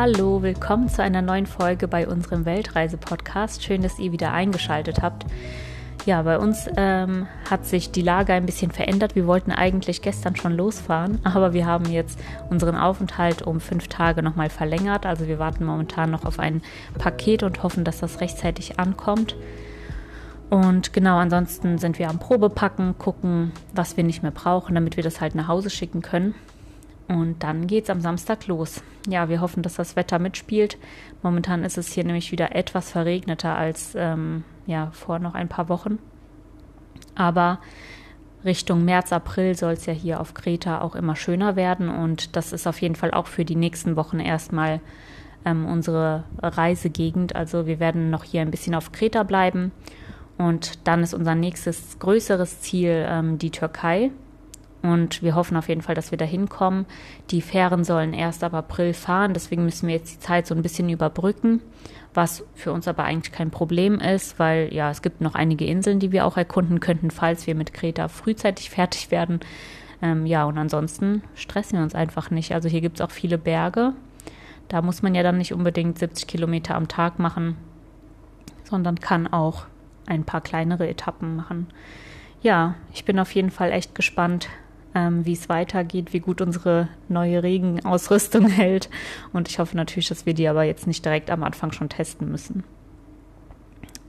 Hallo, willkommen zu einer neuen Folge bei unserem Weltreise-Podcast. Schön, dass ihr wieder eingeschaltet habt. Ja, bei uns ähm, hat sich die Lage ein bisschen verändert. Wir wollten eigentlich gestern schon losfahren, aber wir haben jetzt unseren Aufenthalt um fünf Tage nochmal verlängert. Also wir warten momentan noch auf ein Paket und hoffen, dass das rechtzeitig ankommt. Und genau, ansonsten sind wir am Probepacken, gucken, was wir nicht mehr brauchen, damit wir das halt nach Hause schicken können. Und dann geht es am Samstag los. Ja, wir hoffen, dass das Wetter mitspielt. Momentan ist es hier nämlich wieder etwas verregneter als ähm, ja, vor noch ein paar Wochen. Aber Richtung März, April soll es ja hier auf Kreta auch immer schöner werden. Und das ist auf jeden Fall auch für die nächsten Wochen erstmal ähm, unsere Reisegegend. Also wir werden noch hier ein bisschen auf Kreta bleiben und dann ist unser nächstes größeres Ziel ähm, die Türkei. Und wir hoffen auf jeden Fall, dass wir da hinkommen. Die Fähren sollen erst ab April fahren, deswegen müssen wir jetzt die Zeit so ein bisschen überbrücken, was für uns aber eigentlich kein Problem ist, weil ja, es gibt noch einige Inseln, die wir auch erkunden könnten, falls wir mit Kreta frühzeitig fertig werden. Ähm, ja, und ansonsten stressen wir uns einfach nicht. Also hier gibt es auch viele Berge. Da muss man ja dann nicht unbedingt 70 Kilometer am Tag machen, sondern kann auch ein paar kleinere Etappen machen. Ja, ich bin auf jeden Fall echt gespannt, ähm, wie es weitergeht, wie gut unsere neue Regenausrüstung hält. Und ich hoffe natürlich, dass wir die aber jetzt nicht direkt am Anfang schon testen müssen.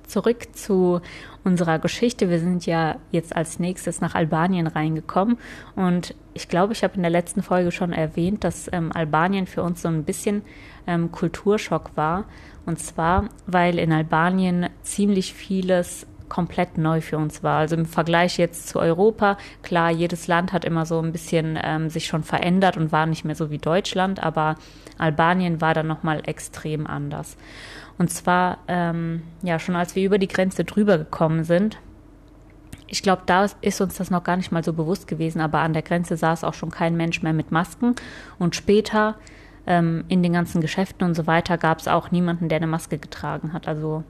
Zurück zu unserer Geschichte. Wir sind ja jetzt als nächstes nach Albanien reingekommen und ich glaube, ich habe in der letzten Folge schon erwähnt, dass ähm, Albanien für uns so ein bisschen ähm, Kulturschock war. Und zwar, weil in Albanien ziemlich vieles komplett neu für uns war. Also im Vergleich jetzt zu Europa, klar, jedes Land hat immer so ein bisschen ähm, sich schon verändert und war nicht mehr so wie Deutschland, aber Albanien war dann nochmal extrem anders. Und zwar, ähm, ja, schon als wir über die Grenze drüber gekommen sind, ich glaube, da ist uns das noch gar nicht mal so bewusst gewesen, aber an der Grenze saß auch schon kein Mensch mehr mit Masken. Und später ähm, in den ganzen Geschäften und so weiter gab es auch niemanden, der eine Maske getragen hat. Also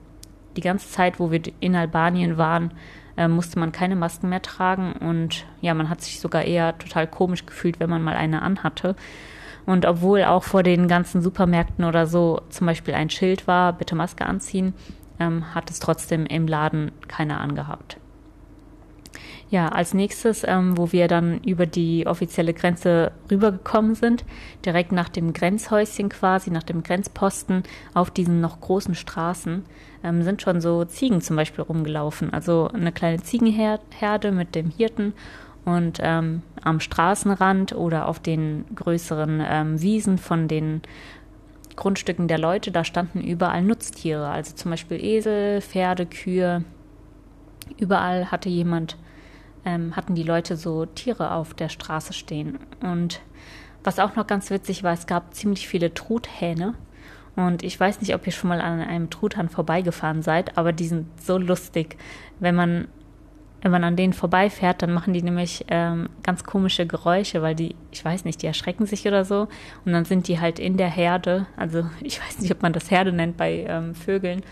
die ganze Zeit, wo wir in Albanien waren, äh, musste man keine Masken mehr tragen und ja, man hat sich sogar eher total komisch gefühlt, wenn man mal eine anhatte. Und obwohl auch vor den ganzen Supermärkten oder so zum Beispiel ein Schild war, bitte Maske anziehen, ähm, hat es trotzdem im Laden keiner angehabt. Ja, als nächstes, ähm, wo wir dann über die offizielle Grenze rübergekommen sind, direkt nach dem Grenzhäuschen quasi, nach dem Grenzposten auf diesen noch großen Straßen, ähm, sind schon so Ziegen zum Beispiel rumgelaufen. Also eine kleine Ziegenherde mit dem Hirten und ähm, am Straßenrand oder auf den größeren ähm, Wiesen von den Grundstücken der Leute, da standen überall Nutztiere, also zum Beispiel Esel, Pferde, Kühe. Überall hatte jemand ähm, hatten die Leute so Tiere auf der Straße stehen. Und was auch noch ganz witzig war, es gab ziemlich viele Truthähne. Und ich weiß nicht, ob ihr schon mal an einem Truthahn vorbeigefahren seid, aber die sind so lustig. Wenn man, wenn man an denen vorbeifährt, dann machen die nämlich ähm, ganz komische Geräusche, weil die, ich weiß nicht, die erschrecken sich oder so. Und dann sind die halt in der Herde, also ich weiß nicht, ob man das Herde nennt bei ähm, Vögeln,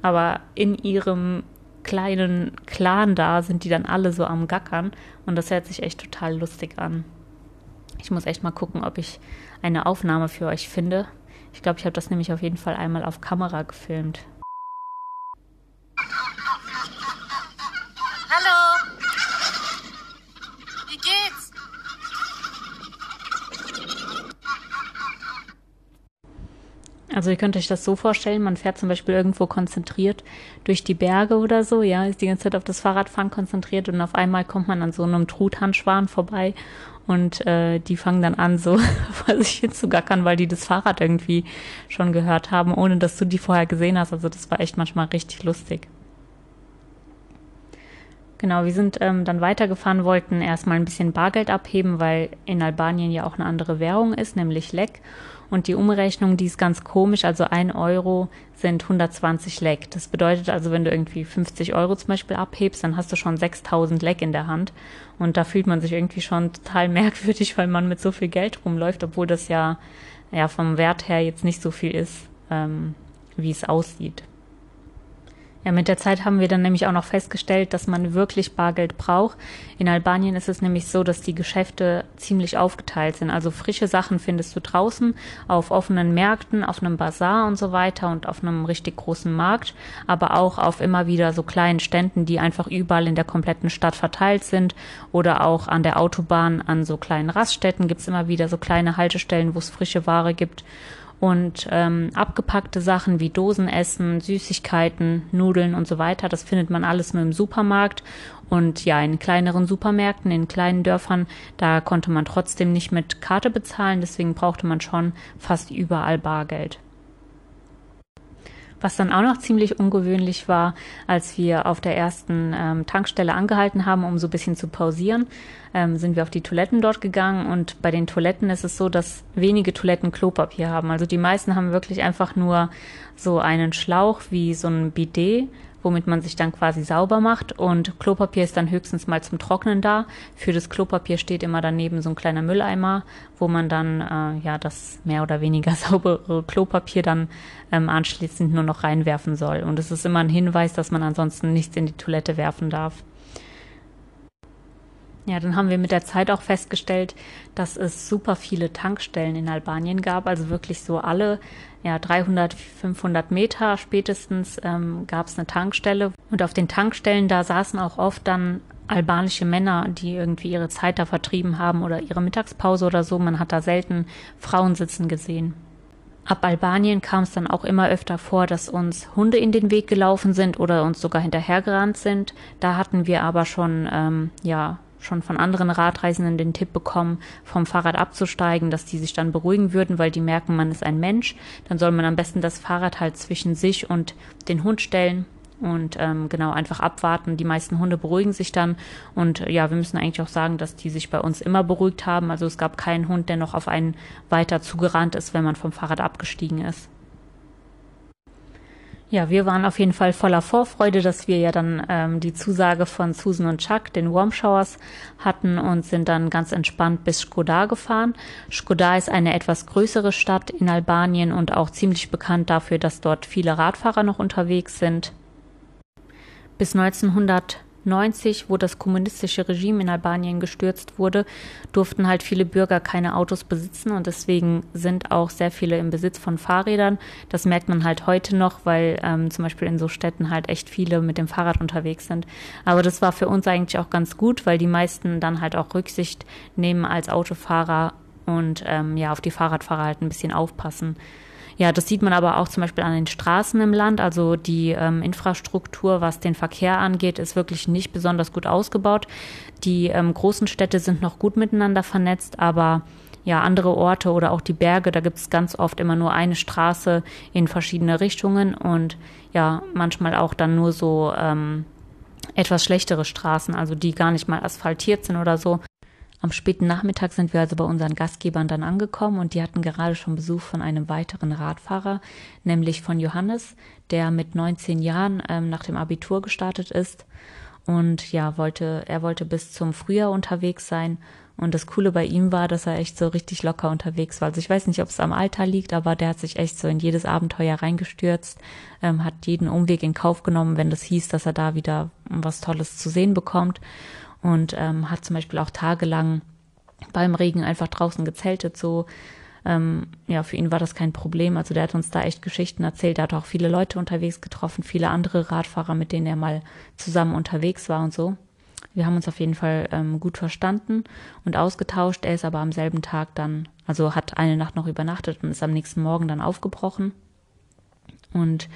aber in ihrem kleinen Clan da sind die dann alle so am Gackern und das hört sich echt total lustig an. Ich muss echt mal gucken, ob ich eine Aufnahme für euch finde. Ich glaube, ich habe das nämlich auf jeden Fall einmal auf Kamera gefilmt. Also ihr könnt euch das so vorstellen, man fährt zum Beispiel irgendwo konzentriert durch die Berge oder so, ja, ist die ganze Zeit auf das Fahrradfahren konzentriert und auf einmal kommt man an so einem Truthahnschwan vorbei und äh, die fangen dann an, so vor sich hin zu gackern, weil die das Fahrrad irgendwie schon gehört haben, ohne dass du die vorher gesehen hast. Also das war echt manchmal richtig lustig. Genau, wir sind ähm, dann weitergefahren, wollten erstmal ein bisschen Bargeld abheben, weil in Albanien ja auch eine andere Währung ist, nämlich Lek. Und die Umrechnung, die ist ganz komisch. Also ein Euro sind 120 Leck. Das bedeutet also, wenn du irgendwie 50 Euro zum Beispiel abhebst, dann hast du schon 6000 Leck in der Hand. Und da fühlt man sich irgendwie schon total merkwürdig, weil man mit so viel Geld rumläuft, obwohl das ja, ja vom Wert her jetzt nicht so viel ist, ähm, wie es aussieht. Ja, mit der Zeit haben wir dann nämlich auch noch festgestellt, dass man wirklich Bargeld braucht. In Albanien ist es nämlich so, dass die Geschäfte ziemlich aufgeteilt sind. Also frische Sachen findest du draußen auf offenen Märkten, auf einem Bazar und so weiter und auf einem richtig großen Markt, aber auch auf immer wieder so kleinen Ständen, die einfach überall in der kompletten Stadt verteilt sind oder auch an der Autobahn an so kleinen Raststätten gibt's immer wieder so kleine Haltestellen, wo es frische Ware gibt. Und ähm, abgepackte Sachen wie Dosenessen, Süßigkeiten, Nudeln und so weiter, das findet man alles nur im Supermarkt. Und ja, in kleineren Supermärkten, in kleinen Dörfern, da konnte man trotzdem nicht mit Karte bezahlen, deswegen brauchte man schon fast überall Bargeld. Was dann auch noch ziemlich ungewöhnlich war, als wir auf der ersten ähm, Tankstelle angehalten haben, um so ein bisschen zu pausieren, ähm, sind wir auf die Toiletten dort gegangen und bei den Toiletten ist es so, dass wenige Toiletten Klopapier haben. Also die meisten haben wirklich einfach nur so einen Schlauch wie so ein Bidet womit man sich dann quasi sauber macht. Und Klopapier ist dann höchstens mal zum Trocknen da. Für das Klopapier steht immer daneben so ein kleiner Mülleimer, wo man dann äh, ja das mehr oder weniger saubere Klopapier dann ähm, anschließend nur noch reinwerfen soll. Und es ist immer ein Hinweis, dass man ansonsten nichts in die Toilette werfen darf. Ja, dann haben wir mit der Zeit auch festgestellt, dass es super viele Tankstellen in Albanien gab, also wirklich so alle ja, 300, 500 Meter spätestens ähm, gab es eine Tankstelle. Und auf den Tankstellen, da saßen auch oft dann albanische Männer, die irgendwie ihre Zeit da vertrieben haben oder ihre Mittagspause oder so. Man hat da selten Frauen sitzen gesehen. Ab Albanien kam es dann auch immer öfter vor, dass uns Hunde in den Weg gelaufen sind oder uns sogar hinterhergerannt sind. Da hatten wir aber schon ähm, ja schon von anderen Radreisenden den Tipp bekommen, vom Fahrrad abzusteigen, dass die sich dann beruhigen würden, weil die merken, man ist ein Mensch. Dann soll man am besten das Fahrrad halt zwischen sich und den Hund stellen und ähm, genau einfach abwarten. Die meisten Hunde beruhigen sich dann und ja, wir müssen eigentlich auch sagen, dass die sich bei uns immer beruhigt haben. Also es gab keinen Hund, der noch auf einen weiter zugerannt ist, wenn man vom Fahrrad abgestiegen ist. Ja, wir waren auf jeden Fall voller Vorfreude, dass wir ja dann ähm, die Zusage von Susan und Chuck, den Warm Showers, hatten und sind dann ganz entspannt bis Skoda gefahren. Skoda ist eine etwas größere Stadt in Albanien und auch ziemlich bekannt dafür, dass dort viele Radfahrer noch unterwegs sind. Bis 1900 90, wo das kommunistische Regime in Albanien gestürzt wurde, durften halt viele Bürger keine Autos besitzen und deswegen sind auch sehr viele im Besitz von Fahrrädern. Das merkt man halt heute noch, weil ähm, zum Beispiel in so Städten halt echt viele mit dem Fahrrad unterwegs sind. Aber das war für uns eigentlich auch ganz gut, weil die meisten dann halt auch Rücksicht nehmen als Autofahrer und ähm, ja auf die Fahrradfahrer halt ein bisschen aufpassen. Ja, das sieht man aber auch zum Beispiel an den Straßen im Land. Also die ähm, Infrastruktur, was den Verkehr angeht, ist wirklich nicht besonders gut ausgebaut. Die ähm, großen Städte sind noch gut miteinander vernetzt, aber ja, andere Orte oder auch die Berge, da gibt es ganz oft immer nur eine Straße in verschiedene Richtungen und ja, manchmal auch dann nur so ähm, etwas schlechtere Straßen, also die gar nicht mal asphaltiert sind oder so. Am späten Nachmittag sind wir also bei unseren Gastgebern dann angekommen und die hatten gerade schon Besuch von einem weiteren Radfahrer, nämlich von Johannes, der mit 19 Jahren ähm, nach dem Abitur gestartet ist und ja, wollte, er wollte bis zum Frühjahr unterwegs sein. Und das Coole bei ihm war, dass er echt so richtig locker unterwegs war. Also ich weiß nicht, ob es am Alter liegt, aber der hat sich echt so in jedes Abenteuer reingestürzt, ähm, hat jeden Umweg in Kauf genommen, wenn das hieß, dass er da wieder was Tolles zu sehen bekommt und ähm, hat zum Beispiel auch tagelang beim Regen einfach draußen gezeltet, so. Ähm, ja, für ihn war das kein Problem. Also der hat uns da echt Geschichten erzählt. Er hat auch viele Leute unterwegs getroffen, viele andere Radfahrer, mit denen er mal zusammen unterwegs war und so. Wir haben uns auf jeden Fall ähm, gut verstanden und ausgetauscht. Er ist aber am selben Tag dann, also hat eine Nacht noch übernachtet und ist am nächsten Morgen dann aufgebrochen. Und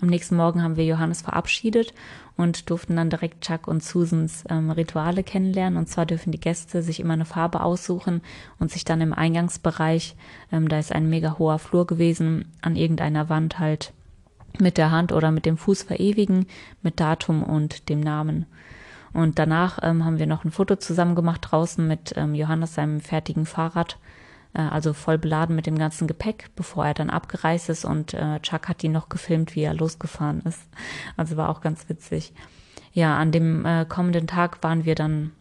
am nächsten Morgen haben wir Johannes verabschiedet und durften dann direkt Chuck und Susans ähm, Rituale kennenlernen. Und zwar dürfen die Gäste sich immer eine Farbe aussuchen und sich dann im Eingangsbereich, ähm, da ist ein mega hoher Flur gewesen, an irgendeiner Wand halt mit der Hand oder mit dem Fuß verewigen, mit Datum und dem Namen. Und danach ähm, haben wir noch ein Foto zusammen gemacht draußen mit ähm, Johannes seinem fertigen Fahrrad also voll beladen mit dem ganzen Gepäck, bevor er dann abgereist ist und äh, Chuck hat ihn noch gefilmt, wie er losgefahren ist. Also war auch ganz witzig. Ja, an dem äh, kommenden Tag waren wir dann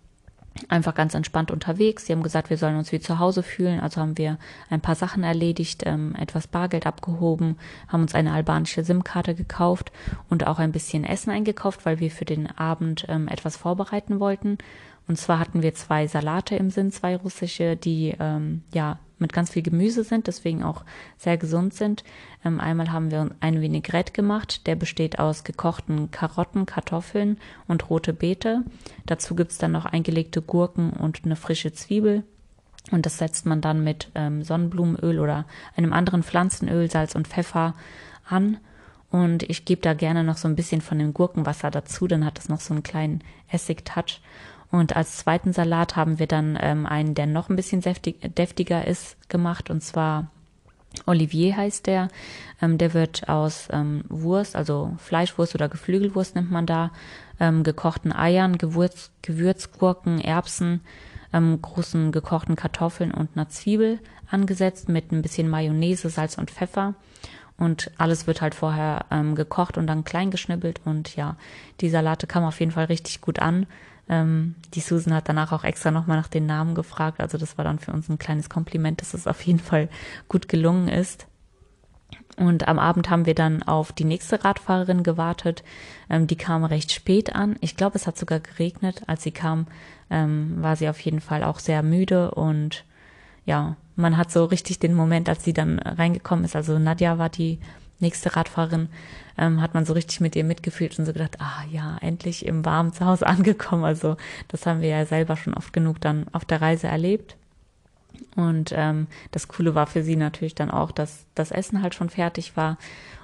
einfach ganz entspannt unterwegs. Sie haben gesagt, wir sollen uns wie zu Hause fühlen. Also haben wir ein paar Sachen erledigt, ähm, etwas Bargeld abgehoben, haben uns eine albanische SIM-Karte gekauft und auch ein bisschen Essen eingekauft, weil wir für den Abend ähm, etwas vorbereiten wollten. Und zwar hatten wir zwei Salate im Sinn, zwei russische, die ähm, ja mit ganz viel Gemüse sind, deswegen auch sehr gesund sind. Ähm, einmal haben wir ein Vinaigrette gemacht, der besteht aus gekochten Karotten, Kartoffeln und rote Beete. Dazu gibt's dann noch eingelegte Gurken und eine frische Zwiebel. Und das setzt man dann mit ähm, Sonnenblumenöl oder einem anderen Pflanzenöl, Salz und Pfeffer an. Und ich gebe da gerne noch so ein bisschen von dem Gurkenwasser dazu, dann hat es noch so einen kleinen Essig-Touch. Und als zweiten Salat haben wir dann ähm, einen, der noch ein bisschen deftig, deftiger ist, gemacht. Und zwar Olivier heißt der. Ähm, der wird aus ähm, Wurst, also Fleischwurst oder Geflügelwurst nennt man da, ähm, gekochten Eiern, Gewürz, Gewürzgurken, Erbsen, ähm, großen gekochten Kartoffeln und einer Zwiebel angesetzt mit ein bisschen Mayonnaise, Salz und Pfeffer. Und alles wird halt vorher ähm, gekocht und dann klein geschnibbelt. Und ja, die Salate kamen auf jeden Fall richtig gut an. Ähm, die Susan hat danach auch extra nochmal nach den Namen gefragt. Also das war dann für uns ein kleines Kompliment, dass es auf jeden Fall gut gelungen ist. Und am Abend haben wir dann auf die nächste Radfahrerin gewartet. Ähm, die kam recht spät an. Ich glaube, es hat sogar geregnet. Als sie kam, ähm, war sie auf jeden Fall auch sehr müde und ja, man hat so richtig den Moment, als sie dann reingekommen ist. Also Nadja war die nächste Radfahrerin, ähm, hat man so richtig mit ihr mitgefühlt und so gedacht, ah ja, endlich im warmen Zuhause angekommen. Also das haben wir ja selber schon oft genug dann auf der Reise erlebt. Und ähm, das Coole war für sie natürlich dann auch, dass das Essen halt schon fertig war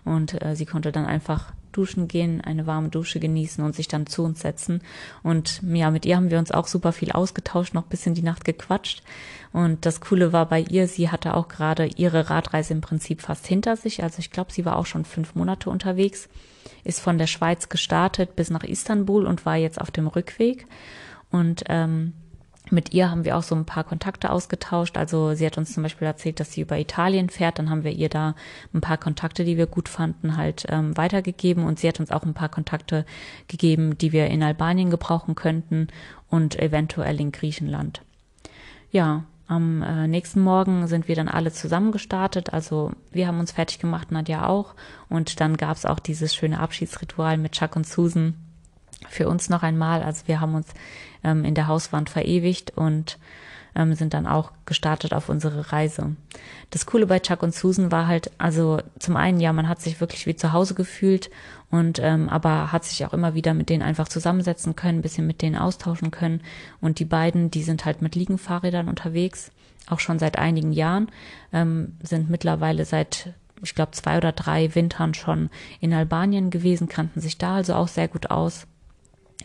und äh, sie konnte dann einfach duschen gehen, eine warme Dusche genießen und sich dann zu uns setzen. Und ja, mit ihr haben wir uns auch super viel ausgetauscht, noch bis in die Nacht gequatscht. Und das Coole war bei ihr, sie hatte auch gerade ihre Radreise im Prinzip fast hinter sich. Also ich glaube, sie war auch schon fünf Monate unterwegs, ist von der Schweiz gestartet bis nach Istanbul und war jetzt auf dem Rückweg. Und ähm, mit ihr haben wir auch so ein paar Kontakte ausgetauscht. Also sie hat uns zum Beispiel erzählt, dass sie über Italien fährt. Dann haben wir ihr da ein paar Kontakte, die wir gut fanden, halt ähm, weitergegeben. Und sie hat uns auch ein paar Kontakte gegeben, die wir in Albanien gebrauchen könnten und eventuell in Griechenland. Ja, am äh, nächsten Morgen sind wir dann alle zusammen gestartet. Also wir haben uns fertig gemacht, Nadja auch. Und dann gab's auch dieses schöne Abschiedsritual mit Chuck und Susan für uns noch einmal. Also wir haben uns ähm, in der Hauswand verewigt und ähm, sind dann auch gestartet auf unsere Reise. Das Coole bei Chuck und Susan war halt, also zum einen, ja, man hat sich wirklich wie zu Hause gefühlt und ähm, aber hat sich auch immer wieder mit denen einfach zusammensetzen können, bisschen mit denen austauschen können. Und die beiden, die sind halt mit Liegenfahrrädern unterwegs, auch schon seit einigen Jahren, ähm, sind mittlerweile seit ich glaube, zwei oder drei Wintern schon in Albanien gewesen, kannten sich da also auch sehr gut aus.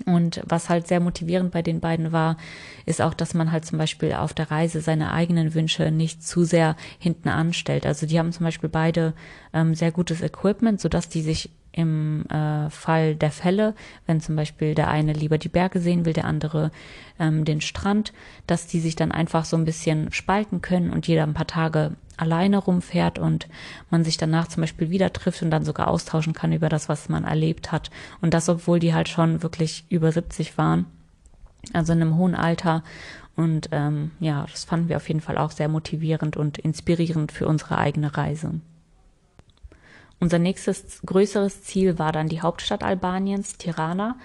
Und was halt sehr motivierend bei den beiden war, ist auch, dass man halt zum Beispiel auf der Reise seine eigenen Wünsche nicht zu sehr hinten anstellt. Also die haben zum Beispiel beide ähm, sehr gutes Equipment, sodass die sich im äh, Fall der Fälle, wenn zum Beispiel der eine lieber die Berge sehen will, der andere ähm, den Strand, dass die sich dann einfach so ein bisschen spalten können und jeder ein paar Tage alleine rumfährt und man sich danach zum Beispiel wieder trifft und dann sogar austauschen kann über das, was man erlebt hat. Und das, obwohl die halt schon wirklich über 70 waren, also in einem hohen Alter. Und ähm, ja, das fanden wir auf jeden Fall auch sehr motivierend und inspirierend für unsere eigene Reise. Unser nächstes größeres Ziel war dann die Hauptstadt Albaniens, Tirana.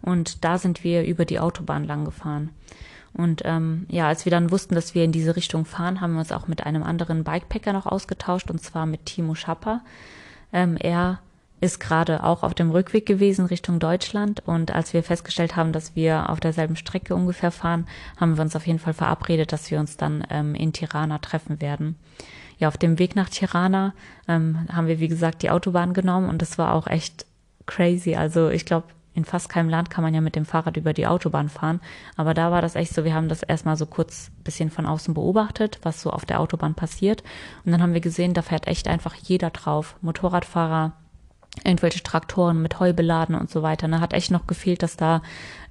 Und da sind wir über die Autobahn lang gefahren. Und ähm, ja, als wir dann wussten, dass wir in diese Richtung fahren, haben wir uns auch mit einem anderen Bikepacker noch ausgetauscht, und zwar mit Timo Schapper. Ähm, er ist gerade auch auf dem Rückweg gewesen Richtung Deutschland. Und als wir festgestellt haben, dass wir auf derselben Strecke ungefähr fahren, haben wir uns auf jeden Fall verabredet, dass wir uns dann ähm, in Tirana treffen werden ja, auf dem Weg nach Tirana ähm, haben wir, wie gesagt, die Autobahn genommen und das war auch echt crazy. Also ich glaube, in fast keinem Land kann man ja mit dem Fahrrad über die Autobahn fahren. Aber da war das echt so, wir haben das erstmal so kurz bisschen von außen beobachtet, was so auf der Autobahn passiert. Und dann haben wir gesehen, da fährt echt einfach jeder drauf. Motorradfahrer, irgendwelche Traktoren mit Heu beladen und so weiter. Da hat echt noch gefehlt, dass da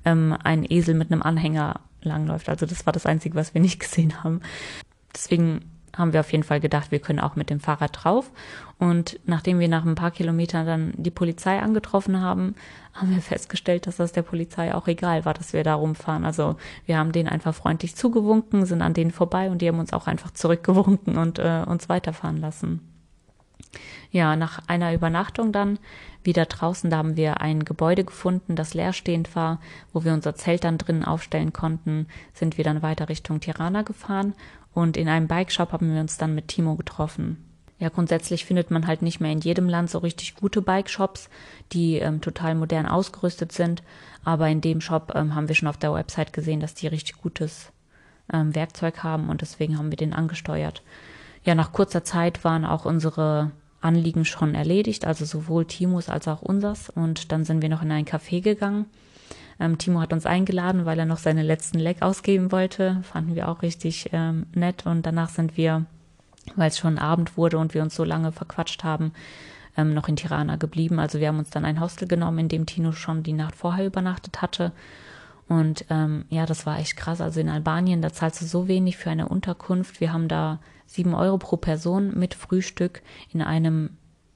ähm, ein Esel mit einem Anhänger langläuft. Also das war das Einzige, was wir nicht gesehen haben. Deswegen haben wir auf jeden Fall gedacht, wir können auch mit dem Fahrrad drauf. Und nachdem wir nach ein paar Kilometern dann die Polizei angetroffen haben, haben wir festgestellt, dass das der Polizei auch egal war, dass wir da rumfahren. Also wir haben denen einfach freundlich zugewunken, sind an denen vorbei und die haben uns auch einfach zurückgewunken und äh, uns weiterfahren lassen. Ja, nach einer Übernachtung dann wieder draußen, da haben wir ein Gebäude gefunden, das leerstehend war, wo wir unser Zelt dann drinnen aufstellen konnten, sind wir dann weiter Richtung Tirana gefahren und in einem Bikeshop haben wir uns dann mit Timo getroffen. Ja, grundsätzlich findet man halt nicht mehr in jedem Land so richtig gute Bikeshops, die ähm, total modern ausgerüstet sind. Aber in dem Shop ähm, haben wir schon auf der Website gesehen, dass die richtig gutes ähm, Werkzeug haben und deswegen haben wir den angesteuert. Ja, nach kurzer Zeit waren auch unsere Anliegen schon erledigt, also sowohl Timos als auch unsers. Und dann sind wir noch in ein Café gegangen. Ähm, Timo hat uns eingeladen, weil er noch seine letzten Leck ausgeben wollte. Fanden wir auch richtig ähm, nett. Und danach sind wir, weil es schon Abend wurde und wir uns so lange verquatscht haben, ähm, noch in Tirana geblieben. Also wir haben uns dann ein Hostel genommen, in dem Tino schon die Nacht vorher übernachtet hatte. Und ähm, ja, das war echt krass. Also in Albanien, da zahlst du so wenig für eine Unterkunft. Wir haben da sieben Euro pro Person mit Frühstück in einem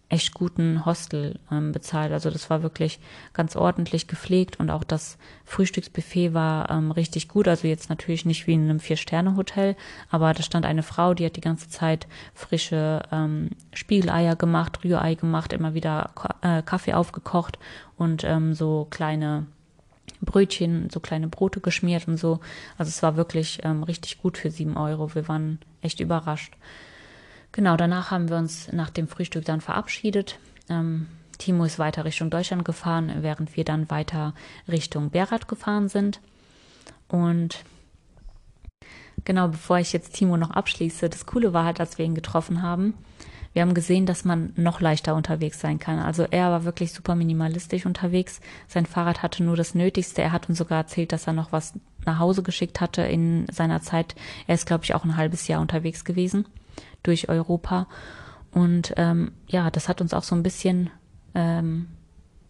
echt guten Hostel ähm, bezahlt. Also das war wirklich ganz ordentlich gepflegt und auch das Frühstücksbuffet war ähm, richtig gut. Also jetzt natürlich nicht wie in einem Vier-Sterne-Hotel, aber da stand eine Frau, die hat die ganze Zeit frische ähm, Spiegeleier gemacht, Rührei gemacht, immer wieder äh, Kaffee aufgekocht und ähm, so kleine Brötchen, so kleine Brote geschmiert und so. Also es war wirklich ähm, richtig gut für sieben Euro. Wir waren echt überrascht. Genau, danach haben wir uns nach dem Frühstück dann verabschiedet. Ähm, Timo ist weiter Richtung Deutschland gefahren, während wir dann weiter Richtung Berat gefahren sind. Und genau, bevor ich jetzt Timo noch abschließe, das Coole war halt, als wir ihn getroffen haben, wir haben gesehen, dass man noch leichter unterwegs sein kann. Also er war wirklich super minimalistisch unterwegs. Sein Fahrrad hatte nur das Nötigste. Er hat uns sogar erzählt, dass er noch was nach Hause geschickt hatte in seiner Zeit. Er ist, glaube ich, auch ein halbes Jahr unterwegs gewesen durch Europa. Und ähm, ja, das hat uns auch so ein bisschen ähm,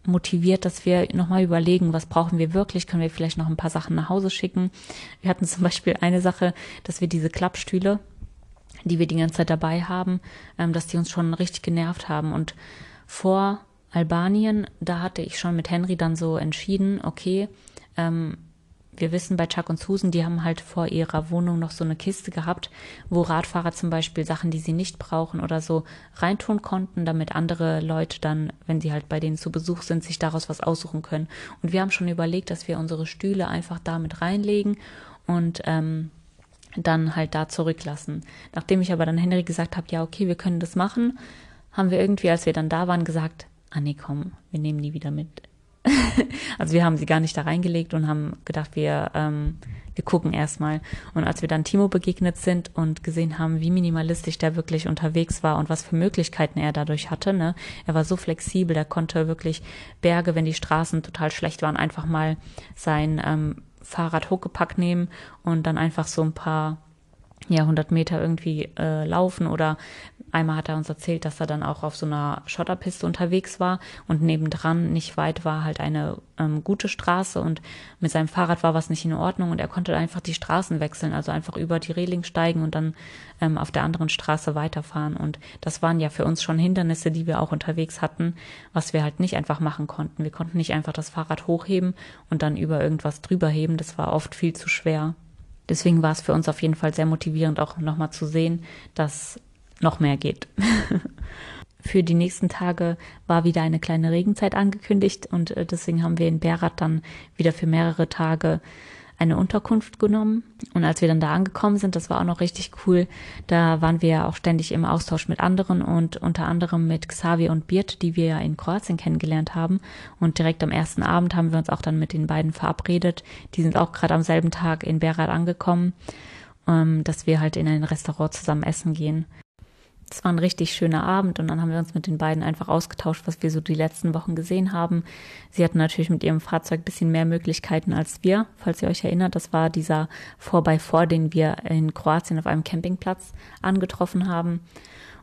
motiviert, dass wir nochmal überlegen, was brauchen wir wirklich? Können wir vielleicht noch ein paar Sachen nach Hause schicken? Wir hatten zum Beispiel eine Sache, dass wir diese Klappstühle, die wir die ganze Zeit dabei haben, ähm, dass die uns schon richtig genervt haben. Und vor Albanien, da hatte ich schon mit Henry dann so entschieden, okay, ähm, wir wissen bei Chuck und Susan, die haben halt vor ihrer Wohnung noch so eine Kiste gehabt, wo Radfahrer zum Beispiel Sachen, die sie nicht brauchen oder so reintun konnten, damit andere Leute dann, wenn sie halt bei denen zu Besuch sind, sich daraus was aussuchen können. Und wir haben schon überlegt, dass wir unsere Stühle einfach damit reinlegen und ähm, dann halt da zurücklassen. Nachdem ich aber dann Henry gesagt habe, ja, okay, wir können das machen, haben wir irgendwie, als wir dann da waren, gesagt, ah nee, komm, wir nehmen die wieder mit. also wir haben sie gar nicht da reingelegt und haben gedacht, wir, ähm, wir gucken erstmal. Und als wir dann Timo begegnet sind und gesehen haben, wie minimalistisch der wirklich unterwegs war und was für Möglichkeiten er dadurch hatte, ne, er war so flexibel, er konnte wirklich Berge, wenn die Straßen total schlecht waren, einfach mal sein ähm, Fahrrad hochgepackt nehmen und dann einfach so ein paar ja, 100 Meter irgendwie äh, laufen oder einmal hat er uns erzählt, dass er dann auch auf so einer Schotterpiste unterwegs war und nebendran nicht weit war halt eine ähm, gute Straße und mit seinem Fahrrad war was nicht in Ordnung und er konnte einfach die Straßen wechseln, also einfach über die Reling steigen und dann ähm, auf der anderen Straße weiterfahren und das waren ja für uns schon Hindernisse, die wir auch unterwegs hatten, was wir halt nicht einfach machen konnten. Wir konnten nicht einfach das Fahrrad hochheben und dann über irgendwas drüber heben, das war oft viel zu schwer. Deswegen war es für uns auf jeden Fall sehr motivierend, auch nochmal zu sehen, dass noch mehr geht. für die nächsten Tage war wieder eine kleine Regenzeit angekündigt und äh, deswegen haben wir in Berat dann wieder für mehrere Tage eine Unterkunft genommen. Und als wir dann da angekommen sind, das war auch noch richtig cool, da waren wir ja auch ständig im Austausch mit anderen und unter anderem mit Xavier und Birt, die wir ja in Kroatien kennengelernt haben. Und direkt am ersten Abend haben wir uns auch dann mit den beiden verabredet. Die sind auch gerade am selben Tag in Berat angekommen, ähm, dass wir halt in ein Restaurant zusammen essen gehen. Es war ein richtig schöner Abend und dann haben wir uns mit den beiden einfach ausgetauscht, was wir so die letzten Wochen gesehen haben. Sie hatten natürlich mit ihrem Fahrzeug bisschen mehr Möglichkeiten als wir, falls ihr euch erinnert. Das war dieser 4x4, den wir in Kroatien auf einem Campingplatz angetroffen haben.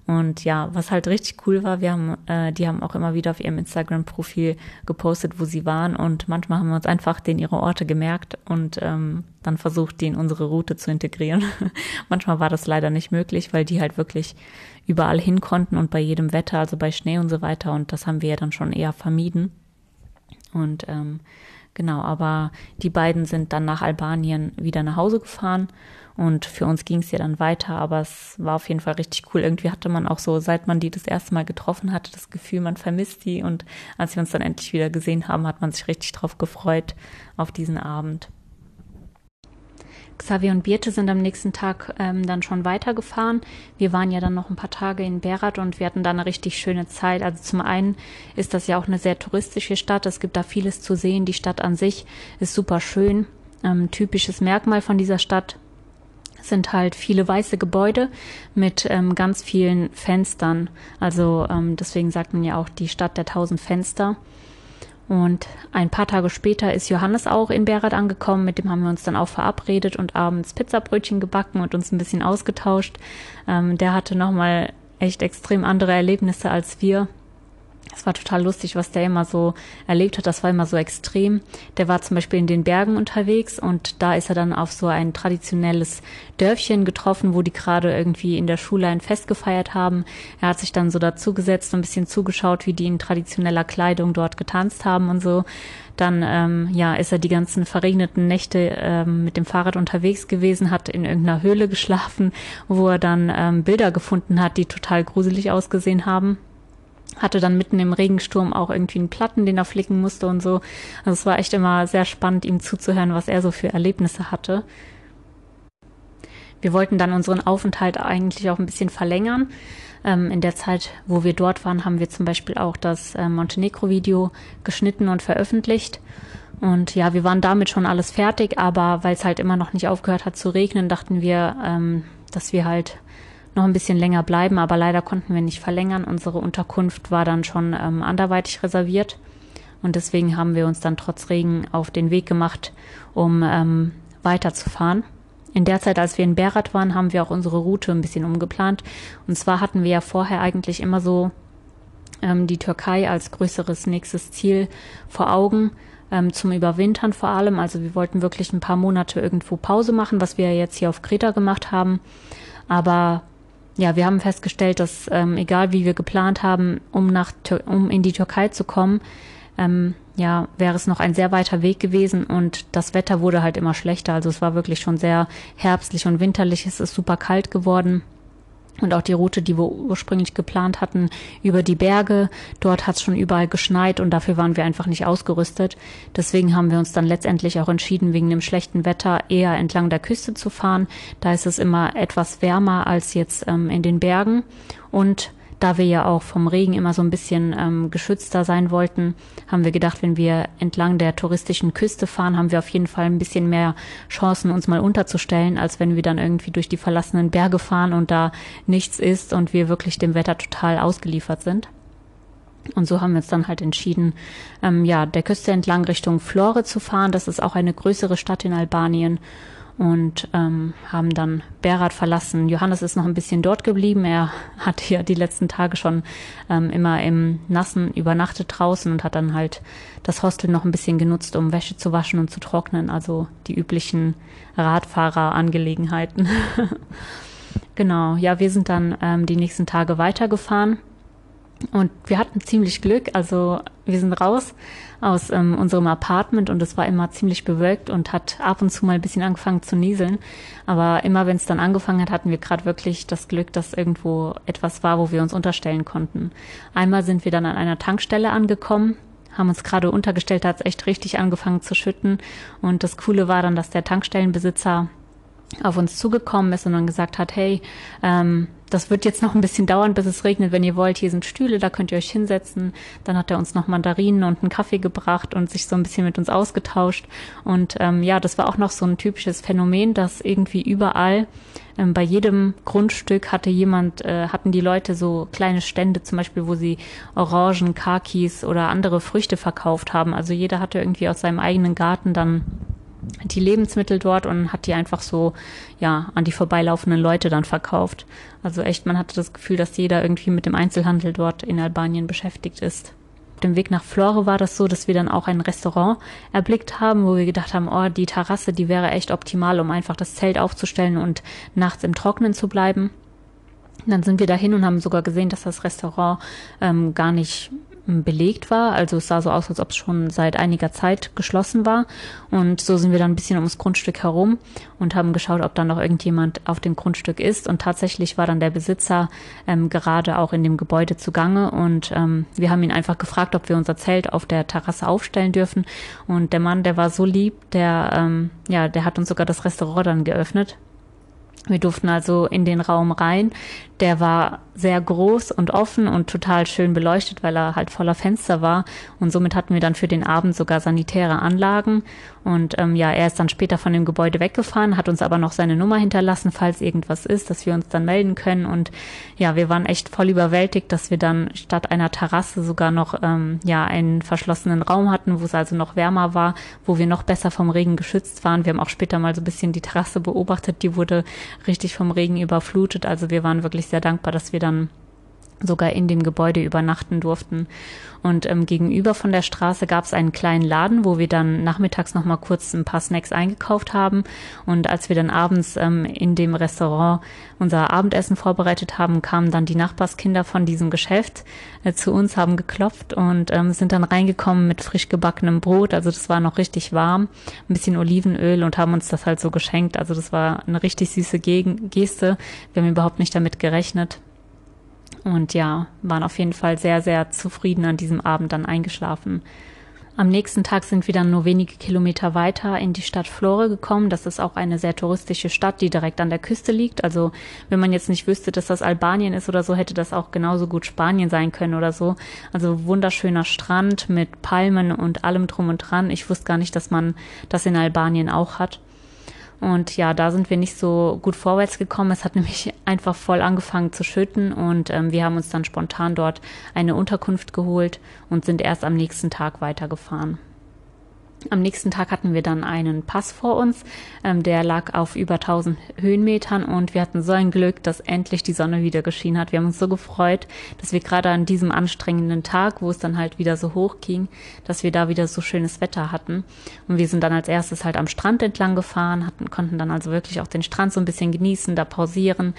Und ja, was halt richtig cool war, wir haben, äh, die haben auch immer wieder auf ihrem Instagram-Profil gepostet, wo sie waren. Und manchmal haben wir uns einfach den ihre Orte gemerkt und ähm, dann versucht, die in unsere Route zu integrieren. manchmal war das leider nicht möglich, weil die halt wirklich überall hin konnten und bei jedem Wetter, also bei Schnee und so weiter. Und das haben wir ja dann schon eher vermieden. Und ähm, genau, aber die beiden sind dann nach Albanien wieder nach Hause gefahren und für uns ging es ja dann weiter, aber es war auf jeden Fall richtig cool. Irgendwie hatte man auch so, seit man die das erste Mal getroffen hatte, das Gefühl, man vermisst die. Und als wir uns dann endlich wieder gesehen haben, hat man sich richtig drauf gefreut auf diesen Abend. Xavier und Birte sind am nächsten Tag ähm, dann schon weitergefahren. Wir waren ja dann noch ein paar Tage in Berat und wir hatten da eine richtig schöne Zeit. Also zum einen ist das ja auch eine sehr touristische Stadt. Es gibt da vieles zu sehen. Die Stadt an sich ist super schön. Ähm, typisches Merkmal von dieser Stadt sind halt viele weiße Gebäude mit ähm, ganz vielen Fenstern. Also ähm, deswegen sagt man ja auch die Stadt der tausend Fenster. Und ein paar Tage später ist Johannes auch in Berat angekommen. Mit dem haben wir uns dann auch verabredet und abends Pizzabrötchen gebacken und uns ein bisschen ausgetauscht. Ähm, der hatte nochmal echt extrem andere Erlebnisse als wir. Es war total lustig, was der immer so erlebt hat. Das war immer so extrem. Der war zum Beispiel in den Bergen unterwegs und da ist er dann auf so ein traditionelles Dörfchen getroffen, wo die gerade irgendwie in der Schule ein Fest gefeiert haben. Er hat sich dann so dazugesetzt und ein bisschen zugeschaut, wie die in traditioneller Kleidung dort getanzt haben und so. Dann ähm, ja, ist er die ganzen verregneten Nächte ähm, mit dem Fahrrad unterwegs gewesen, hat in irgendeiner Höhle geschlafen, wo er dann ähm, Bilder gefunden hat, die total gruselig ausgesehen haben hatte dann mitten im Regensturm auch irgendwie einen Platten, den er flicken musste und so. Also es war echt immer sehr spannend, ihm zuzuhören, was er so für Erlebnisse hatte. Wir wollten dann unseren Aufenthalt eigentlich auch ein bisschen verlängern. Ähm, in der Zeit, wo wir dort waren, haben wir zum Beispiel auch das äh, Montenegro-Video geschnitten und veröffentlicht. Und ja, wir waren damit schon alles fertig, aber weil es halt immer noch nicht aufgehört hat zu regnen, dachten wir, ähm, dass wir halt noch ein bisschen länger bleiben, aber leider konnten wir nicht verlängern. Unsere Unterkunft war dann schon ähm, anderweitig reserviert und deswegen haben wir uns dann trotz Regen auf den Weg gemacht, um ähm, weiterzufahren. In der Zeit, als wir in Berat waren, haben wir auch unsere Route ein bisschen umgeplant. Und zwar hatten wir ja vorher eigentlich immer so ähm, die Türkei als größeres nächstes Ziel vor Augen ähm, zum Überwintern vor allem. Also wir wollten wirklich ein paar Monate irgendwo Pause machen, was wir jetzt hier auf Kreta gemacht haben. Aber ja, wir haben festgestellt, dass ähm, egal wie wir geplant haben, um nach um in die Türkei zu kommen, ähm, ja, wäre es noch ein sehr weiter Weg gewesen und das Wetter wurde halt immer schlechter. Also es war wirklich schon sehr herbstlich und winterlich. Es ist super kalt geworden und auch die Route, die wir ursprünglich geplant hatten, über die Berge. Dort hat es schon überall geschneit und dafür waren wir einfach nicht ausgerüstet. Deswegen haben wir uns dann letztendlich auch entschieden, wegen dem schlechten Wetter eher entlang der Küste zu fahren. Da ist es immer etwas wärmer als jetzt ähm, in den Bergen und da wir ja auch vom Regen immer so ein bisschen ähm, geschützter sein wollten, haben wir gedacht, wenn wir entlang der touristischen Küste fahren, haben wir auf jeden Fall ein bisschen mehr Chancen, uns mal unterzustellen, als wenn wir dann irgendwie durch die verlassenen Berge fahren und da nichts ist und wir wirklich dem Wetter total ausgeliefert sind. Und so haben wir uns dann halt entschieden, ähm, ja, der Küste entlang Richtung Flore zu fahren. Das ist auch eine größere Stadt in Albanien und ähm, haben dann Berat verlassen. Johannes ist noch ein bisschen dort geblieben. Er hat hier die letzten Tage schon ähm, immer im Nassen übernachtet draußen und hat dann halt das Hostel noch ein bisschen genutzt, um Wäsche zu waschen und zu trocknen. Also die üblichen Radfahrerangelegenheiten. genau, ja, wir sind dann ähm, die nächsten Tage weitergefahren und wir hatten ziemlich Glück. Also wir sind raus aus ähm, unserem Apartment und es war immer ziemlich bewölkt und hat ab und zu mal ein bisschen angefangen zu nieseln. Aber immer wenn es dann angefangen hat, hatten wir gerade wirklich das Glück, dass irgendwo etwas war, wo wir uns unterstellen konnten. Einmal sind wir dann an einer Tankstelle angekommen haben uns gerade untergestellt, hat es echt richtig angefangen zu schütten. Und das Coole war dann, dass der Tankstellenbesitzer auf uns zugekommen ist und dann gesagt hat, hey, ähm, das wird jetzt noch ein bisschen dauern, bis es regnet. Wenn ihr wollt, hier sind Stühle, da könnt ihr euch hinsetzen. Dann hat er uns noch Mandarinen und einen Kaffee gebracht und sich so ein bisschen mit uns ausgetauscht. Und ähm, ja, das war auch noch so ein typisches Phänomen, dass irgendwie überall ähm, bei jedem Grundstück hatte jemand, äh, hatten die Leute so kleine Stände, zum Beispiel, wo sie Orangen, Kakis oder andere Früchte verkauft haben. Also jeder hatte irgendwie aus seinem eigenen Garten dann die Lebensmittel dort und hat die einfach so, ja, an die vorbeilaufenden Leute dann verkauft. Also echt, man hatte das Gefühl, dass jeder irgendwie mit dem Einzelhandel dort in Albanien beschäftigt ist. Auf dem Weg nach Flore war das so, dass wir dann auch ein Restaurant erblickt haben, wo wir gedacht haben, oh, die Terrasse, die wäre echt optimal, um einfach das Zelt aufzustellen und nachts im Trocknen zu bleiben. Dann sind wir dahin und haben sogar gesehen, dass das Restaurant ähm, gar nicht belegt war. Also es sah so aus, als ob es schon seit einiger Zeit geschlossen war. Und so sind wir dann ein bisschen ums Grundstück herum und haben geschaut, ob da noch irgendjemand auf dem Grundstück ist. Und tatsächlich war dann der Besitzer ähm, gerade auch in dem Gebäude zugange. Und ähm, wir haben ihn einfach gefragt, ob wir unser Zelt auf der Terrasse aufstellen dürfen. Und der Mann, der war so lieb, der, ähm, ja, der hat uns sogar das Restaurant dann geöffnet. Wir durften also in den Raum rein. Der war sehr groß und offen und total schön beleuchtet, weil er halt voller Fenster war. Und somit hatten wir dann für den Abend sogar sanitäre Anlagen. Und ähm, ja, er ist dann später von dem Gebäude weggefahren, hat uns aber noch seine Nummer hinterlassen, falls irgendwas ist, dass wir uns dann melden können. Und ja, wir waren echt voll überwältigt, dass wir dann statt einer Terrasse sogar noch ähm, ja einen verschlossenen Raum hatten, wo es also noch wärmer war, wo wir noch besser vom Regen geschützt waren. Wir haben auch später mal so ein bisschen die Terrasse beobachtet, die wurde richtig vom Regen überflutet. Also wir waren wirklich sehr dankbar, dass wir dann sogar in dem Gebäude übernachten durften. Und ähm, gegenüber von der Straße gab es einen kleinen Laden, wo wir dann nachmittags noch mal kurz ein paar Snacks eingekauft haben. Und als wir dann abends ähm, in dem Restaurant unser Abendessen vorbereitet haben, kamen dann die Nachbarskinder von diesem Geschäft äh, zu uns, haben geklopft und ähm, sind dann reingekommen mit frisch gebackenem Brot. Also das war noch richtig warm, ein bisschen Olivenöl und haben uns das halt so geschenkt. Also das war eine richtig süße Geste. Wir haben überhaupt nicht damit gerechnet. Und ja, waren auf jeden Fall sehr, sehr zufrieden an diesem Abend dann eingeschlafen. Am nächsten Tag sind wir dann nur wenige Kilometer weiter in die Stadt Flore gekommen. Das ist auch eine sehr touristische Stadt, die direkt an der Küste liegt. Also wenn man jetzt nicht wüsste, dass das Albanien ist oder so, hätte das auch genauso gut Spanien sein können oder so. Also wunderschöner Strand mit Palmen und allem drum und dran. Ich wusste gar nicht, dass man das in Albanien auch hat. Und ja, da sind wir nicht so gut vorwärts gekommen. Es hat nämlich einfach voll angefangen zu schütten und ähm, wir haben uns dann spontan dort eine Unterkunft geholt und sind erst am nächsten Tag weitergefahren. Am nächsten Tag hatten wir dann einen Pass vor uns, ähm, der lag auf über 1000 Höhenmetern und wir hatten so ein Glück, dass endlich die Sonne wieder geschienen hat. Wir haben uns so gefreut, dass wir gerade an diesem anstrengenden Tag, wo es dann halt wieder so hoch ging, dass wir da wieder so schönes Wetter hatten. Und wir sind dann als erstes halt am Strand entlang gefahren, hatten, konnten dann also wirklich auch den Strand so ein bisschen genießen, da pausieren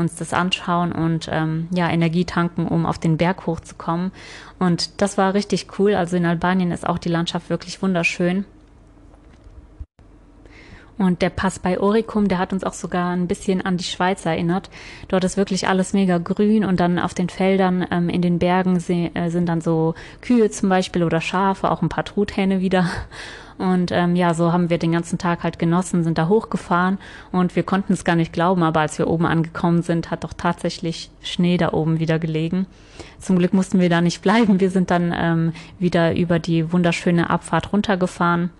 uns das anschauen und ähm, ja, Energie tanken, um auf den Berg hochzukommen. Und das war richtig cool. Also in Albanien ist auch die Landschaft wirklich wunderschön. Und der Pass bei Oricum, der hat uns auch sogar ein bisschen an die Schweiz erinnert. Dort ist wirklich alles mega grün und dann auf den Feldern ähm, in den Bergen äh, sind dann so Kühe zum Beispiel oder Schafe, auch ein paar Truthähne wieder. Und ähm, ja, so haben wir den ganzen Tag halt genossen, sind da hochgefahren und wir konnten es gar nicht glauben, aber als wir oben angekommen sind, hat doch tatsächlich Schnee da oben wieder gelegen. Zum Glück mussten wir da nicht bleiben. Wir sind dann ähm, wieder über die wunderschöne Abfahrt runtergefahren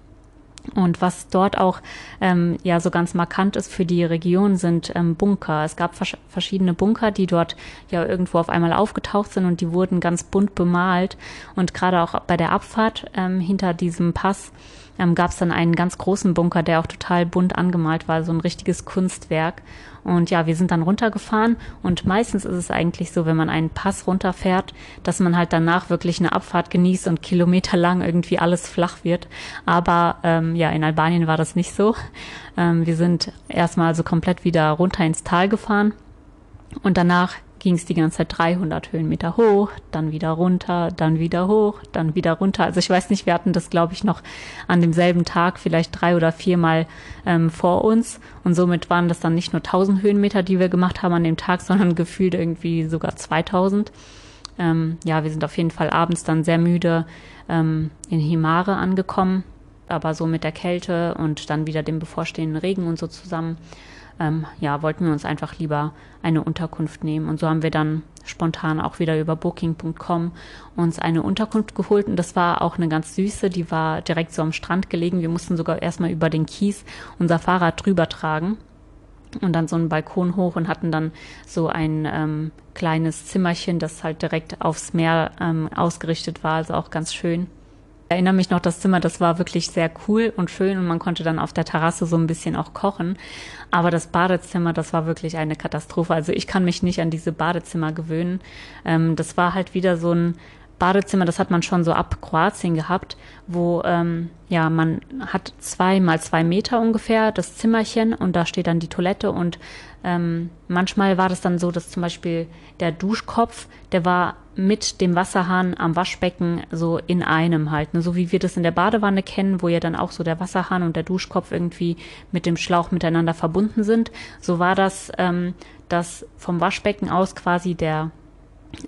und was dort auch ähm, ja so ganz markant ist für die Region sind ähm, Bunker. Es gab vers verschiedene Bunker, die dort ja irgendwo auf einmal aufgetaucht sind und die wurden ganz bunt bemalt. Und gerade auch bei der Abfahrt ähm, hinter diesem Pass ähm, gab es dann einen ganz großen Bunker, der auch total bunt angemalt war, so ein richtiges Kunstwerk. Und ja, wir sind dann runtergefahren und meistens ist es eigentlich so, wenn man einen Pass runterfährt, dass man halt danach wirklich eine Abfahrt genießt und kilometerlang irgendwie alles flach wird. Aber ähm, ja, in Albanien war das nicht so. Ähm, wir sind erstmal also komplett wieder runter ins Tal gefahren und danach ging es die ganze Zeit 300 Höhenmeter hoch, dann wieder runter, dann wieder hoch, dann wieder runter. Also ich weiß nicht, wir hatten das, glaube ich, noch an demselben Tag vielleicht drei oder viermal ähm, vor uns. Und somit waren das dann nicht nur 1000 Höhenmeter, die wir gemacht haben an dem Tag, sondern gefühlt irgendwie sogar 2000. Ähm, ja, wir sind auf jeden Fall abends dann sehr müde ähm, in Himare angekommen, aber so mit der Kälte und dann wieder dem bevorstehenden Regen und so zusammen ähm, ja, wollten wir uns einfach lieber eine Unterkunft nehmen. Und so haben wir dann spontan auch wieder über Booking.com uns eine Unterkunft geholt. Und das war auch eine ganz süße, die war direkt so am Strand gelegen. Wir mussten sogar erstmal über den Kies unser Fahrrad drüber tragen und dann so einen Balkon hoch und hatten dann so ein ähm, kleines Zimmerchen, das halt direkt aufs Meer ähm, ausgerichtet war, also auch ganz schön. Erinnere mich noch, das Zimmer, das war wirklich sehr cool und schön und man konnte dann auf der Terrasse so ein bisschen auch kochen. Aber das Badezimmer, das war wirklich eine Katastrophe. Also ich kann mich nicht an diese Badezimmer gewöhnen. Ähm, das war halt wieder so ein Badezimmer, das hat man schon so ab Kroatien gehabt, wo ähm, ja man hat zwei mal zwei Meter ungefähr das Zimmerchen und da steht dann die Toilette und ähm, manchmal war das dann so, dass zum Beispiel der Duschkopf, der war mit dem Wasserhahn am Waschbecken so in einem halt, ne? so wie wir das in der Badewanne kennen, wo ja dann auch so der Wasserhahn und der Duschkopf irgendwie mit dem Schlauch miteinander verbunden sind. So war das, ähm, dass vom Waschbecken aus quasi der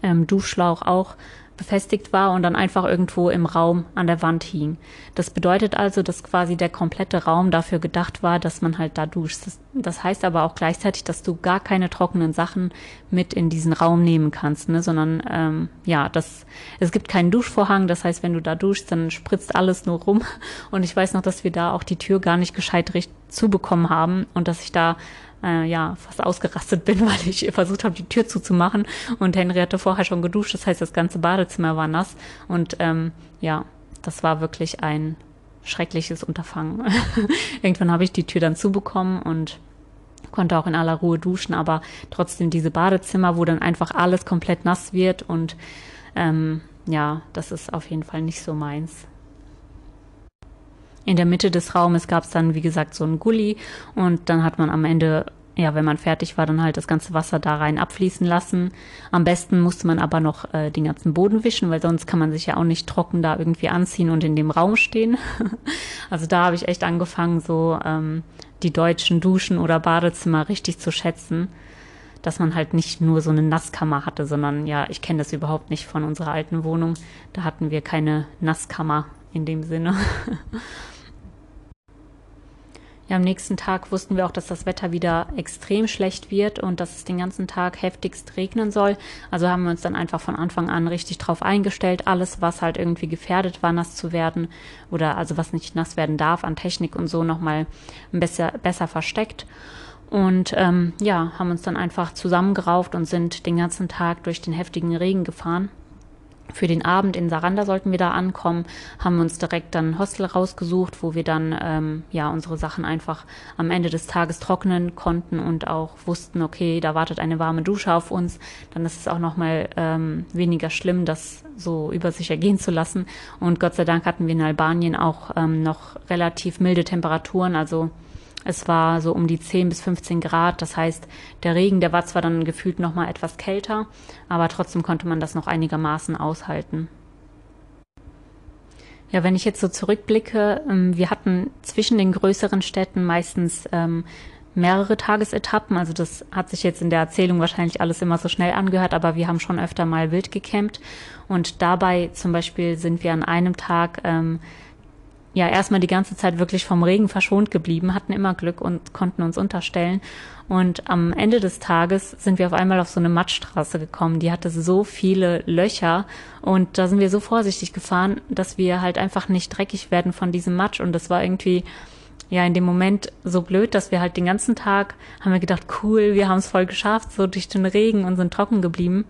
ähm, Duschschlauch auch befestigt war und dann einfach irgendwo im Raum an der Wand hing. Das bedeutet also, dass quasi der komplette Raum dafür gedacht war, dass man halt da duscht. Das, das heißt aber auch gleichzeitig, dass du gar keine trockenen Sachen mit in diesen Raum nehmen kannst, ne? sondern ähm, ja, das, es gibt keinen Duschvorhang. Das heißt, wenn du da duschst, dann spritzt alles nur rum. Und ich weiß noch, dass wir da auch die Tür gar nicht gescheit richtig zubekommen haben und dass ich da äh, ja fast ausgerastet bin, weil ich versucht habe, die Tür zuzumachen. Und Henry hatte vorher schon geduscht, das heißt, das ganze Badezimmer war nass. Und ähm, ja, das war wirklich ein schreckliches Unterfangen. Irgendwann habe ich die Tür dann zubekommen und konnte auch in aller Ruhe duschen, aber trotzdem diese Badezimmer, wo dann einfach alles komplett nass wird. Und ähm, ja, das ist auf jeden Fall nicht so meins. In der Mitte des Raumes gab es dann, wie gesagt, so einen Gully und dann hat man am Ende, ja, wenn man fertig war, dann halt das ganze Wasser da rein abfließen lassen. Am besten musste man aber noch äh, den ganzen Boden wischen, weil sonst kann man sich ja auch nicht trocken da irgendwie anziehen und in dem Raum stehen. also da habe ich echt angefangen, so ähm, die deutschen Duschen oder Badezimmer richtig zu schätzen dass man halt nicht nur so eine Nasskammer hatte, sondern ja, ich kenne das überhaupt nicht von unserer alten Wohnung. Da hatten wir keine Nasskammer in dem Sinne. Ja, am nächsten Tag wussten wir auch, dass das Wetter wieder extrem schlecht wird und dass es den ganzen Tag heftigst regnen soll. Also haben wir uns dann einfach von Anfang an richtig drauf eingestellt. Alles, was halt irgendwie gefährdet war, nass zu werden oder also was nicht nass werden darf an Technik und so nochmal besser, besser versteckt. Und ähm, ja, haben uns dann einfach zusammengerauft und sind den ganzen Tag durch den heftigen Regen gefahren für den Abend in Saranda sollten wir da ankommen, haben uns direkt dann ein Hostel rausgesucht, wo wir dann ähm, ja unsere Sachen einfach am Ende des Tages trocknen konnten und auch wussten, okay, da wartet eine warme Dusche auf uns. Dann ist es auch noch mal ähm, weniger schlimm, das so über sich ergehen zu lassen. Und Gott sei Dank hatten wir in Albanien auch ähm, noch relativ milde Temperaturen, also es war so um die 10 bis 15 Grad. Das heißt, der Regen, der war zwar dann gefühlt noch mal etwas kälter, aber trotzdem konnte man das noch einigermaßen aushalten. Ja, wenn ich jetzt so zurückblicke, ähm, wir hatten zwischen den größeren Städten meistens ähm, mehrere Tagesetappen. Also das hat sich jetzt in der Erzählung wahrscheinlich alles immer so schnell angehört, aber wir haben schon öfter mal wild gecampt. Und dabei zum Beispiel sind wir an einem Tag ähm, ja erstmal die ganze Zeit wirklich vom Regen verschont geblieben, hatten immer Glück und konnten uns unterstellen. Und am Ende des Tages sind wir auf einmal auf so eine Mattstraße gekommen, die hatte so viele Löcher und da sind wir so vorsichtig gefahren, dass wir halt einfach nicht dreckig werden von diesem Matsch und das war irgendwie ja in dem Moment so blöd, dass wir halt den ganzen Tag haben wir gedacht, cool, wir haben es voll geschafft, so durch den Regen und sind trocken geblieben.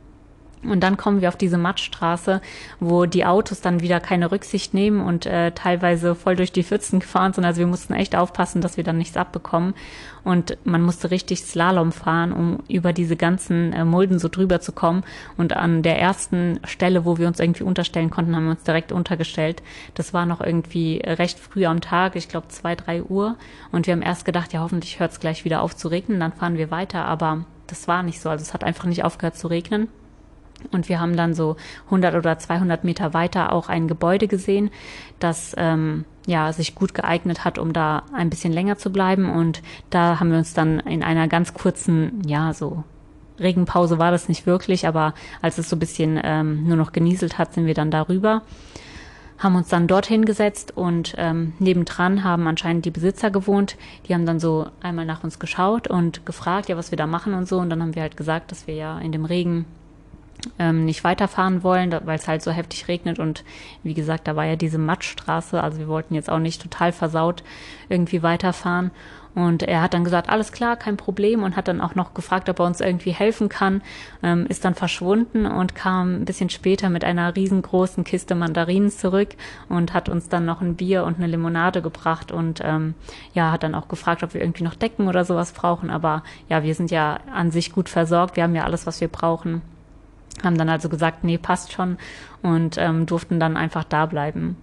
Und dann kommen wir auf diese Mattstraße, wo die Autos dann wieder keine Rücksicht nehmen und äh, teilweise voll durch die Pfützen gefahren sind. Also wir mussten echt aufpassen, dass wir dann nichts abbekommen. Und man musste richtig Slalom fahren, um über diese ganzen äh, Mulden so drüber zu kommen. Und an der ersten Stelle, wo wir uns irgendwie unterstellen konnten, haben wir uns direkt untergestellt. Das war noch irgendwie recht früh am Tag, ich glaube zwei, drei Uhr. Und wir haben erst gedacht, ja, hoffentlich hört es gleich wieder auf zu regnen, dann fahren wir weiter. Aber das war nicht so. Also es hat einfach nicht aufgehört zu regnen. Und wir haben dann so 100 oder 200 Meter weiter auch ein Gebäude gesehen, das ähm, ja sich gut geeignet hat, um da ein bisschen länger zu bleiben. Und da haben wir uns dann in einer ganz kurzen, ja so Regenpause war das nicht wirklich, aber als es so ein bisschen ähm, nur noch genieselt hat, sind wir dann darüber haben uns dann dorthin gesetzt und ähm, nebendran haben anscheinend die Besitzer gewohnt. Die haben dann so einmal nach uns geschaut und gefragt, ja, was wir da machen und so. Und dann haben wir halt gesagt, dass wir ja in dem Regen ähm, nicht weiterfahren wollen, weil es halt so heftig regnet und wie gesagt, da war ja diese Matschstraße, also wir wollten jetzt auch nicht total versaut irgendwie weiterfahren. Und er hat dann gesagt, alles klar, kein Problem und hat dann auch noch gefragt, ob er uns irgendwie helfen kann, ähm, ist dann verschwunden und kam ein bisschen später mit einer riesengroßen Kiste Mandarinen zurück und hat uns dann noch ein Bier und eine Limonade gebracht und ähm, ja, hat dann auch gefragt, ob wir irgendwie noch Decken oder sowas brauchen. Aber ja, wir sind ja an sich gut versorgt, wir haben ja alles, was wir brauchen. Haben dann also gesagt, nee, passt schon und ähm, durften dann einfach da bleiben.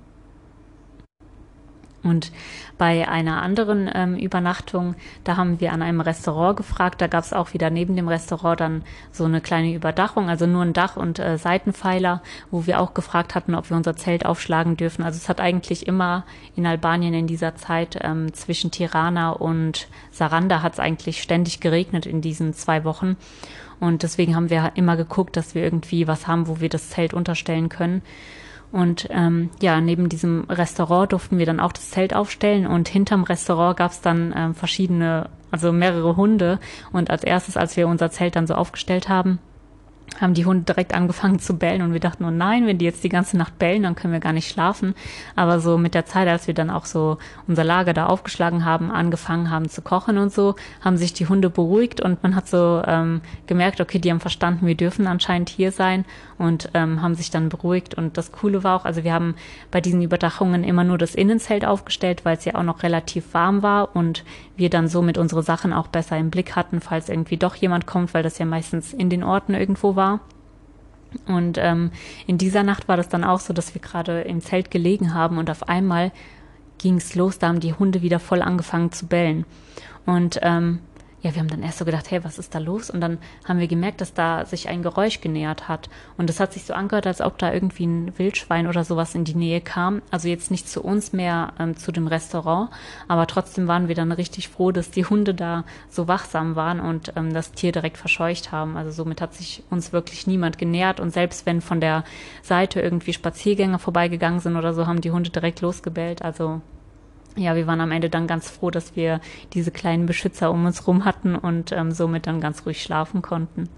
Und bei einer anderen ähm, Übernachtung, da haben wir an einem Restaurant gefragt. Da gab es auch wieder neben dem Restaurant dann so eine kleine Überdachung, also nur ein Dach und äh, Seitenpfeiler, wo wir auch gefragt hatten, ob wir unser Zelt aufschlagen dürfen. Also es hat eigentlich immer in Albanien in dieser Zeit ähm, zwischen Tirana und Saranda hat es eigentlich ständig geregnet in diesen zwei Wochen. Und deswegen haben wir immer geguckt, dass wir irgendwie was haben, wo wir das Zelt unterstellen können. Und ähm, ja, neben diesem Restaurant durften wir dann auch das Zelt aufstellen und hinterm Restaurant gab es dann ähm, verschiedene, also mehrere Hunde. Und als erstes, als wir unser Zelt dann so aufgestellt haben, haben die Hunde direkt angefangen zu bellen und wir dachten, oh nein, wenn die jetzt die ganze Nacht bellen, dann können wir gar nicht schlafen. Aber so mit der Zeit, als wir dann auch so unser Lager da aufgeschlagen haben, angefangen haben zu kochen und so, haben sich die Hunde beruhigt und man hat so ähm, gemerkt, okay, die haben verstanden, wir dürfen anscheinend hier sein und ähm, haben sich dann beruhigt. Und das Coole war auch, also wir haben bei diesen Überdachungen immer nur das Innenzelt aufgestellt, weil es ja auch noch relativ warm war und wir dann somit unsere Sachen auch besser im Blick hatten, falls irgendwie doch jemand kommt, weil das ja meistens in den Orten irgendwo war. Und ähm, in dieser Nacht war das dann auch so, dass wir gerade im Zelt gelegen haben und auf einmal ging es los, da haben die Hunde wieder voll angefangen zu bellen. Und ähm, ja, wir haben dann erst so gedacht, hey, was ist da los? Und dann haben wir gemerkt, dass da sich ein Geräusch genähert hat. Und es hat sich so angehört, als ob da irgendwie ein Wildschwein oder sowas in die Nähe kam. Also jetzt nicht zu uns mehr ähm, zu dem Restaurant, aber trotzdem waren wir dann richtig froh, dass die Hunde da so wachsam waren und ähm, das Tier direkt verscheucht haben. Also somit hat sich uns wirklich niemand genähert. Und selbst wenn von der Seite irgendwie Spaziergänger vorbeigegangen sind oder so, haben die Hunde direkt losgebellt. Also ja, wir waren am Ende dann ganz froh, dass wir diese kleinen Beschützer um uns rum hatten und ähm, somit dann ganz ruhig schlafen konnten.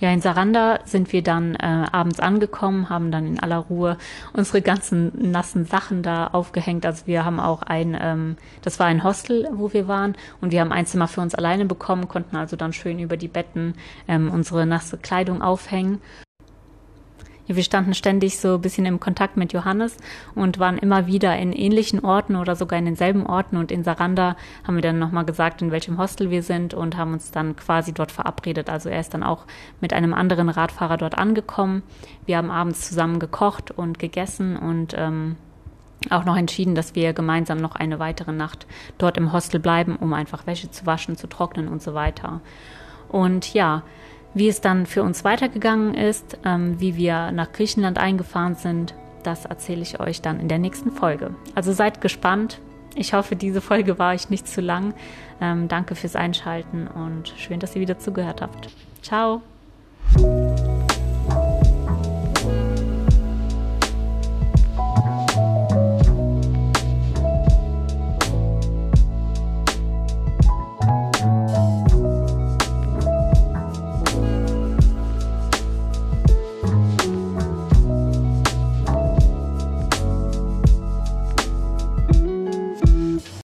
Ja, in Saranda sind wir dann äh, abends angekommen, haben dann in aller Ruhe unsere ganzen nassen Sachen da aufgehängt. Also wir haben auch ein, ähm, das war ein Hostel, wo wir waren und wir haben ein Zimmer für uns alleine bekommen, konnten also dann schön über die Betten ähm, unsere nasse Kleidung aufhängen wir standen ständig so ein bisschen im Kontakt mit Johannes und waren immer wieder in ähnlichen Orten oder sogar in denselben Orten. Und in Saranda haben wir dann nochmal gesagt, in welchem Hostel wir sind und haben uns dann quasi dort verabredet. Also er ist dann auch mit einem anderen Radfahrer dort angekommen. Wir haben abends zusammen gekocht und gegessen und ähm, auch noch entschieden, dass wir gemeinsam noch eine weitere Nacht dort im Hostel bleiben, um einfach Wäsche zu waschen, zu trocknen und so weiter. Und ja, wie es dann für uns weitergegangen ist, ähm, wie wir nach Griechenland eingefahren sind, das erzähle ich euch dann in der nächsten Folge. Also seid gespannt. Ich hoffe, diese Folge war euch nicht zu lang. Ähm, danke fürs Einschalten und schön, dass ihr wieder zugehört habt. Ciao.